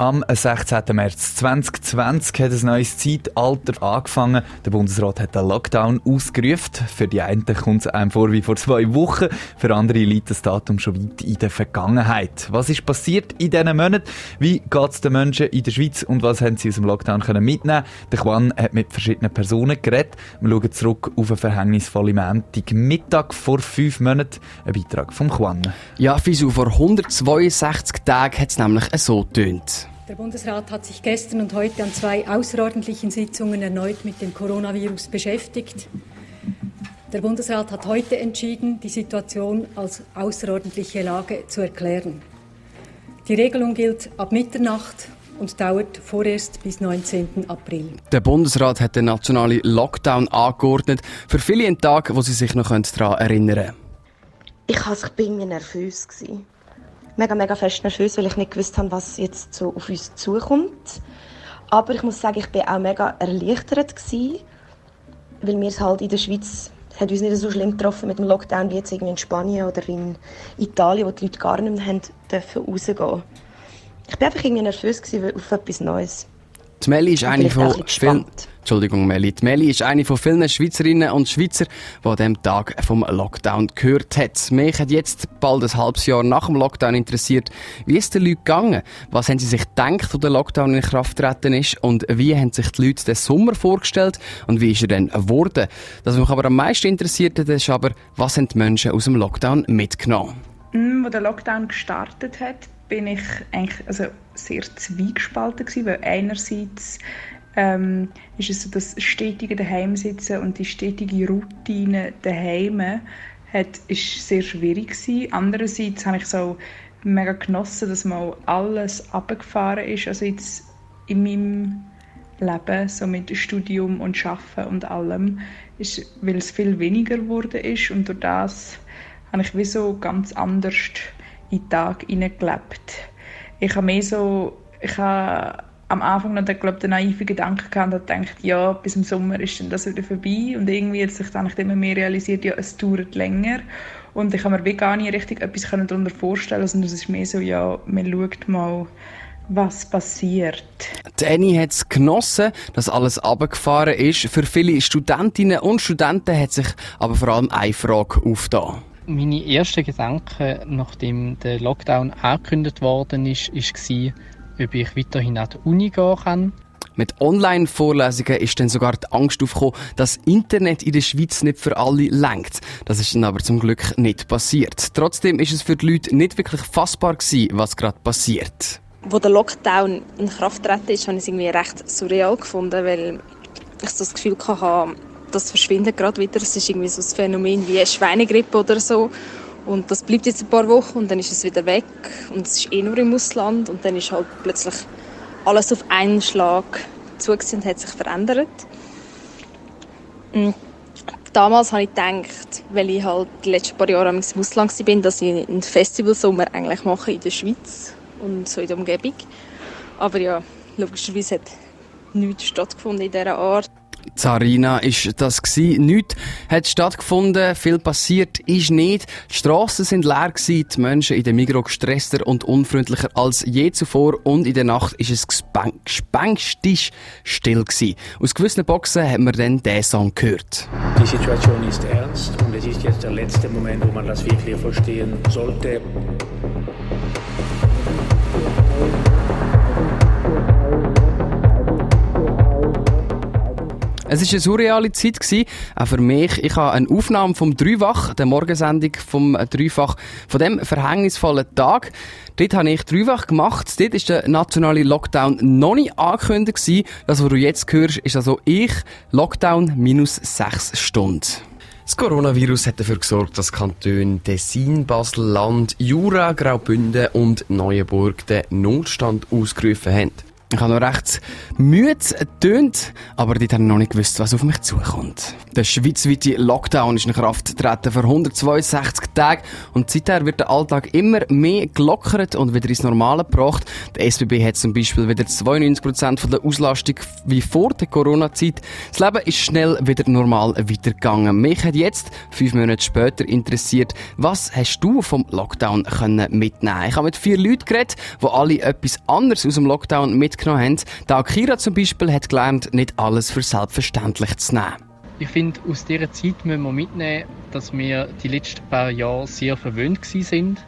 Am 16. März 2020 hat ein neues Zeitalter angefangen. Der Bundesrat hat den Lockdown ausgerufen. Für die einen kommt es einem vor wie vor zwei Wochen, für andere liegt das Datum schon weit in der Vergangenheit. Was ist passiert in diesen Monaten? Wie geht es den Menschen in der Schweiz und was haben sie aus dem Lockdown mitnehmen Der Juan hat mit verschiedenen Personen geredet. Wir schauen zurück auf eine verhängnisvolle Montag Mittag vor fünf Monaten. Ein Beitrag vom Juan. Ja, Fisu, vor 162 Tagen hat es nämlich so tönt. Der Bundesrat hat sich gestern und heute an zwei außerordentlichen Sitzungen erneut mit dem Coronavirus beschäftigt. Der Bundesrat hat heute entschieden, die Situation als außerordentliche Lage zu erklären. Die Regelung gilt ab Mitternacht und dauert vorerst bis 19. April. Der Bundesrat hat den nationalen Lockdown angeordnet. Für viele ein Tag, wo sie sich noch daran erinnern können. Ich war irgendwie nervös mega, mega fest nervös, weil ich nicht gewusst habe, was jetzt so auf uns zukommt. Aber ich muss sagen, ich war auch mega erleichtert gewesen, weil wir es halt in der Schweiz hat uns nicht so schlimm getroffen mit dem Lockdown wie jetzt irgendwie in Spanien oder in Italien, wo die Leute gar nicht mehr haben dürfen rausgehen. Ich war einfach irgendwie nervös gewesen auf etwas Neues. Die Melli ist eine von vielen, Entschuldigung, Melli. Die Melli ist eine von vielen Schweizerinnen und Schweizer, die an diesem Tag vom Lockdown gehört hat. Mich hat jetzt bald ein halbes Jahr nach dem Lockdown interessiert, wie ist den Leuten gegangen? Was haben sie sich gedacht, als der Lockdown in Kraft getreten ist? Und wie haben sich die Leute den Sommer vorgestellt? Und wie ist er dann geworden? Das, was mich aber am meisten interessiert hat, ist aber, was haben die Menschen aus dem Lockdown mitgenommen? Mm, als der Lockdown gestartet hat, bin ich eigentlich also sehr zwiegespalten gewesen, weil einerseits ähm, ist es so, das stetige Daheimsitzen und die stetige Routine daheim hat, ist sehr schwierig gewesen. Andererseits habe ich so mega genossen, dass mal alles abgefahren ist, also jetzt in meinem Leben, so mit Studium und Schaffen und allem, ist, weil es viel weniger geworden ist und durch das habe ich wie so ganz anders in den Tag hineingelebt. Ich habe mehr so, ich habe am Anfang noch glaub, den naiven Gedanken gehabt und gedacht, ja, bis im Sommer ist dann das wieder vorbei. Und irgendwie hat sich dann immer mehr realisiert, ja, es dauert länger. Und ich habe mir wie gar nicht richtig etwas darunter vorstellen sondern es ist mehr so, ja, man schaut mal, was passiert. Die Annie hat es genossen, dass alles abgefahren ist. Für viele Studentinnen und Studenten hat sich aber vor allem eine Frage aufgetan. Meine ersten Gedanken, nachdem der Lockdown angekündigt worden ist, war, ob ich weiterhin an die Uni gehen kann. Mit Online-Vorlesungen ist dann sogar die Angst aufgekommen, dass Internet in der Schweiz nicht für alle lenkt. Das ist dann aber zum Glück nicht passiert. Trotzdem ist es für die Leute nicht wirklich fassbar gewesen, was gerade passiert. Wo der Lockdown in Kraft treten ist, habe ich es irgendwie recht surreal gefunden, weil ich so das Gefühl hatte, das verschwindet gerade wieder. Es ist irgendwie so ein Phänomen wie eine Schweinegrippe oder so. Und das bleibt jetzt ein paar Wochen und dann ist es wieder weg. Und es ist eh nur im Ausland. Und dann ist halt plötzlich alles auf einen Schlag zugesehen und hat sich verändert. Und damals habe ich gedacht, weil ich halt die letzten paar Jahre im Ausland war, dass ich einen Festivalsommer eigentlich mache in der Schweiz und so in der Umgebung. Aber ja, logischerweise hat nichts stattgefunden in dieser Art. Zarina ist das gewesen. Nichts hat stattgefunden, viel passiert ist nicht. Die Strassen sind leer gewesen, die Menschen in der Migros gestresster und unfreundlicher als je zuvor und in der Nacht ist es gespenstisch still gewesen. Aus gewissen Boxen haben wir dann diesen Song gehört. Die Situation ist ernst und es ist jetzt der letzte Moment, wo man das wirklich verstehen sollte. Es war eine surreale Zeit, gewesen, auch für mich. Ich habe eine Aufnahme vom Dreifach, der Morgensendung vom Dreifach, von dem verhängnisvollen Tag. Dort habe ich Dreifach gemacht. Dort war der nationale Lockdown noch nicht angekündigt. Gewesen. Das, was du jetzt hörst, ist also ich, Lockdown minus sechs Stunden. Das Coronavirus hat dafür gesorgt, dass Kantone Tessin, Basel-Land, Jura, Graubünden und Neuenburg den Notstand ausgerufen haben. Ich habe noch recht müde getönt, aber dort habe ich noch nicht gewusst, was auf mich zukommt. Der schweizweite Lockdown ist in Kraft getreten für 162 Tage und seither wird der Alltag immer mehr gelockert und wieder ins Normale gebracht. Der SBB hat zum Beispiel wieder 92% von der Auslastung wie vor der Corona-Zeit. Das Leben ist schnell wieder normal weitergegangen. Mich hat jetzt, fünf Monate später, interessiert, was hast du vom Lockdown können mitnehmen? Ich habe mit vier Leuten geredet, die alle etwas anderes aus dem Lockdown mitgenommen mitgenommen haben. Da Akira zum Beispiel hat gelernt, nicht alles für selbstverständlich zu nehmen. Ich finde, aus dieser Zeit müssen wir mitnehmen, dass wir die letzten paar Jahre sehr verwöhnt sind.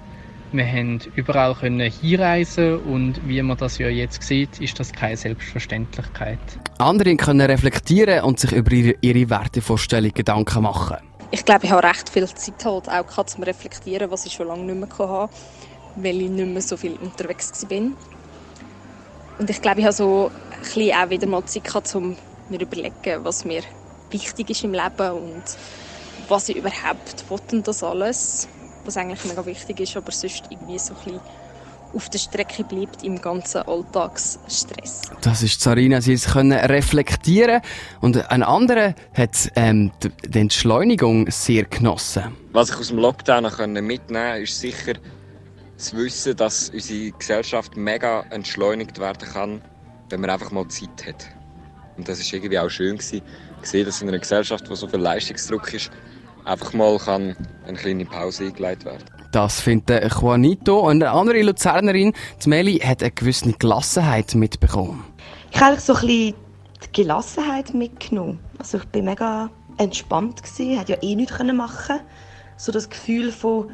Wir haben überall können hinreisen und wie man das ja jetzt sieht, ist das keine Selbstverständlichkeit. Andere können reflektieren und sich über ihre, ihre Wertevorstellung Gedanken machen. Ich glaube, ich habe recht viel Zeit halt auch gehabt, zum reflektieren, was ich schon lange nicht mehr hatte, weil ich nicht mehr so viel unterwegs war. Und ich glaube, ich habe so ein bisschen auch wieder mal Zeit gehabt, um mir zu überlegen, was mir wichtig ist im Leben und was ich überhaupt will das alles, was eigentlich mega wichtig ist, aber sonst irgendwie so ein bisschen auf der Strecke bleibt im ganzen Alltagsstress. Das ist Sarina, sie können reflektieren und ein anderer hat ähm, die Entschleunigung sehr genossen. Was ich aus dem Lockdown mitnehmen konnte, ist sicher zu wissen, dass unsere Gesellschaft mega entschleunigt werden kann, wenn man einfach mal Zeit hat. Und das ist irgendwie auch schön gewesen, gesehen, dass in einer Gesellschaft, wo so viel Leistungsdruck ist, einfach mal kann eine kleine Pause eingeleitet werden. Das findet Juanito. Und eine andere Luzernerin, die Meli, hat eine gewisse Gelassenheit mitbekommen. Ich habe so ein bisschen die Gelassenheit mitgenommen. Also ich war mega entspannt gewesen, hätte ja eh nichts machen können. So das Gefühl von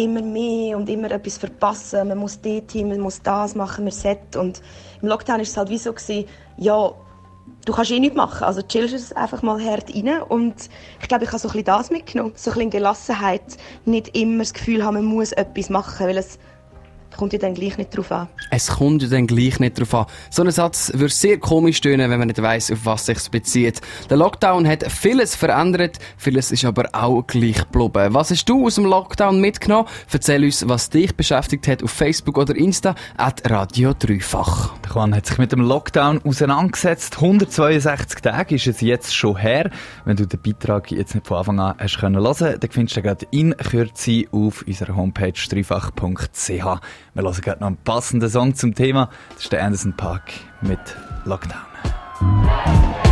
immer mehr und immer etwas verpassen. Man muss dort hin, man muss das machen, man set. Und im Lockdown war es halt wie so, gewesen, ja, du kannst eh nichts machen. Also chillst es einfach mal hart rein. Und ich glaube, ich habe so ein bisschen das mitgenommen. So ein bisschen Gelassenheit. Nicht immer das Gefühl haben, man muss etwas machen, weil es kommt ja dann gleich nicht drauf an. Es kommt ja dann gleich nicht drauf an. So ein Satz würde sehr komisch tönen, wenn man nicht weiss, auf was sich bezieht. Der Lockdown hat vieles verändert, vieles ist aber auch gleich geblieben. Was hast du aus dem Lockdown mitgenommen? Erzähl uns, was dich beschäftigt hat auf Facebook oder Insta at Radio Dreifach. Der Juan hat sich mit dem Lockdown auseinandergesetzt. 162 Tage ist es jetzt schon her. Wenn du den Beitrag jetzt nicht von Anfang an hast können hören, dann findest du gerade in Kürze auf unserer Homepage dreifach.ch. Wir hören gerade noch einen passenden Song zum Thema. Das ist der Anderson Park mit Lockdown.